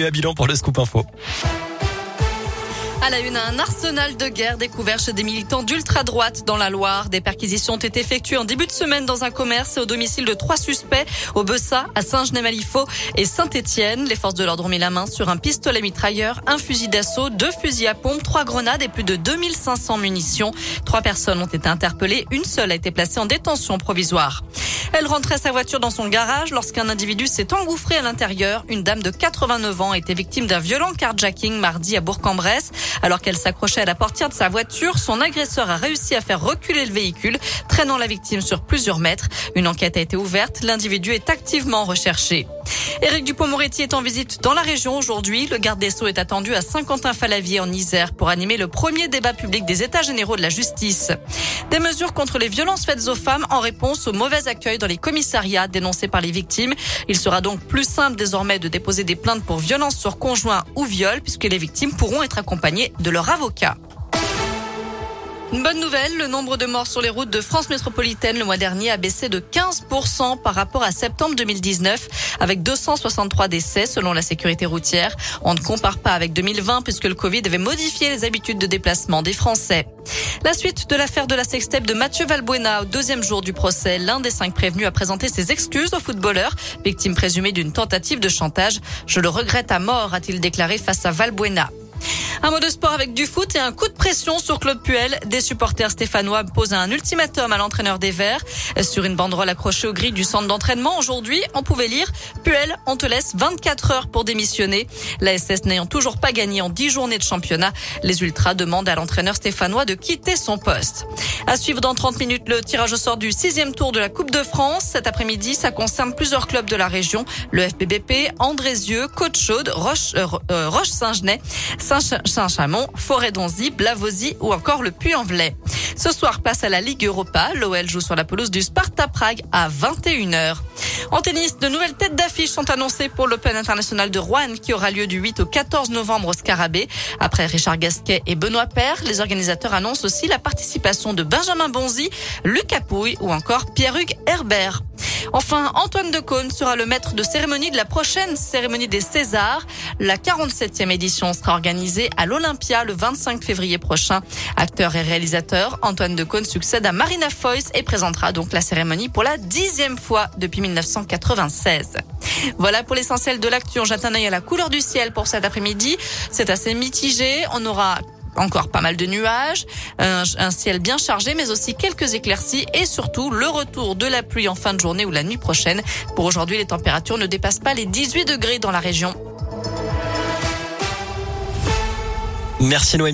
Et à bilan pour le scoop info. À la une, un arsenal de guerre découvert chez des militants d'ultra-droite dans la Loire. Des perquisitions ont été effectuées en début de semaine dans un commerce et au domicile de trois suspects au Bessa, à Saint-Genès-Malifaux et Saint-Étienne. Les forces de l'ordre ont mis la main sur un pistolet mitrailleur, un fusil d'assaut, deux fusils à pompe, trois grenades et plus de 2500 munitions. Trois personnes ont été interpellées. Une seule a été placée en détention provisoire. Elle rentrait sa voiture dans son garage lorsqu'un individu s'est engouffré à l'intérieur. Une dame de 89 ans été victime d'un violent carjacking mardi à Bourg-en-Bresse. Alors qu'elle s'accrochait à la portière de sa voiture, son agresseur a réussi à faire reculer le véhicule, traînant la victime sur plusieurs mètres. Une enquête a été ouverte. L'individu est activement recherché. Éric Dupont-Moretti est en visite dans la région aujourd'hui. Le garde des Sceaux est attendu à Saint-Quentin-Falavier en Isère pour animer le premier débat public des États généraux de la justice. Des mesures contre les violences faites aux femmes en réponse au mauvais accueil dans les commissariats dénoncés par les victimes. Il sera donc plus simple désormais de déposer des plaintes pour violences sur conjoint ou viol puisque les victimes pourront être accompagnées de leur avocat. Une bonne nouvelle, le nombre de morts sur les routes de France métropolitaine le mois dernier a baissé de 15% par rapport à septembre 2019, avec 263 décès selon la sécurité routière. On ne compare pas avec 2020 puisque le Covid avait modifié les habitudes de déplacement des Français. La suite de l'affaire de la sextape de Mathieu Valbuena au deuxième jour du procès. L'un des cinq prévenus a présenté ses excuses au footballeur, victime présumée d'une tentative de chantage. Je le regrette à mort, a-t-il déclaré face à Valbuena. Un mot de sport avec du foot et un coup de pression sur Claude Puel. Des supporters stéphanois posent un ultimatum à l'entraîneur des Verts. Sur une banderole accrochée au gris du centre d'entraînement, aujourd'hui, on pouvait lire Puel, on te laisse 24 heures pour démissionner. La SS n'ayant toujours pas gagné en 10 journées de championnat, les Ultras demandent à l'entraîneur stéphanois de quitter son poste. À suivre dans 30 minutes le tirage au sort du sixième tour de la Coupe de France. Cet après-midi, ça concerne plusieurs clubs de la région. Le FBBP, Andrézieux, Côte-Chaude, Roche, euh, euh Roche-Saint-Genès, Saint-Chamond, Forêt-Donzy, Blavozy ou encore le Puy-en-Velay. Ce soir, place à la Ligue Europa. L'OL joue sur la pelouse du Sparta Prague à 21h. En tennis, de nouvelles têtes d'affiche sont annoncées pour l'Open international de Rouen qui aura lieu du 8 au 14 novembre au Scarabée. Après Richard Gasquet et Benoît Paire, les organisateurs annoncent aussi la participation de Benjamin Bonzi, Lucas Pouille ou encore Pierre-Hugues Herbert. Enfin, Antoine Decaune sera le maître de cérémonie de la prochaine cérémonie des Césars. La 47e édition sera organisée à l'Olympia le 25 février prochain. Acteur et réalisateur, Antoine Decaune succède à Marina Foïs et présentera donc la cérémonie pour la dixième fois depuis 1996. Voilà pour l'essentiel de l'actu. On jette un œil à la couleur du ciel pour cet après-midi. C'est assez mitigé. On aura encore pas mal de nuages, un, ciel bien chargé, mais aussi quelques éclaircies et surtout le retour de la pluie en fin de journée ou la nuit prochaine. Pour aujourd'hui, les températures ne dépassent pas les 18 degrés dans la région. Merci Noémie.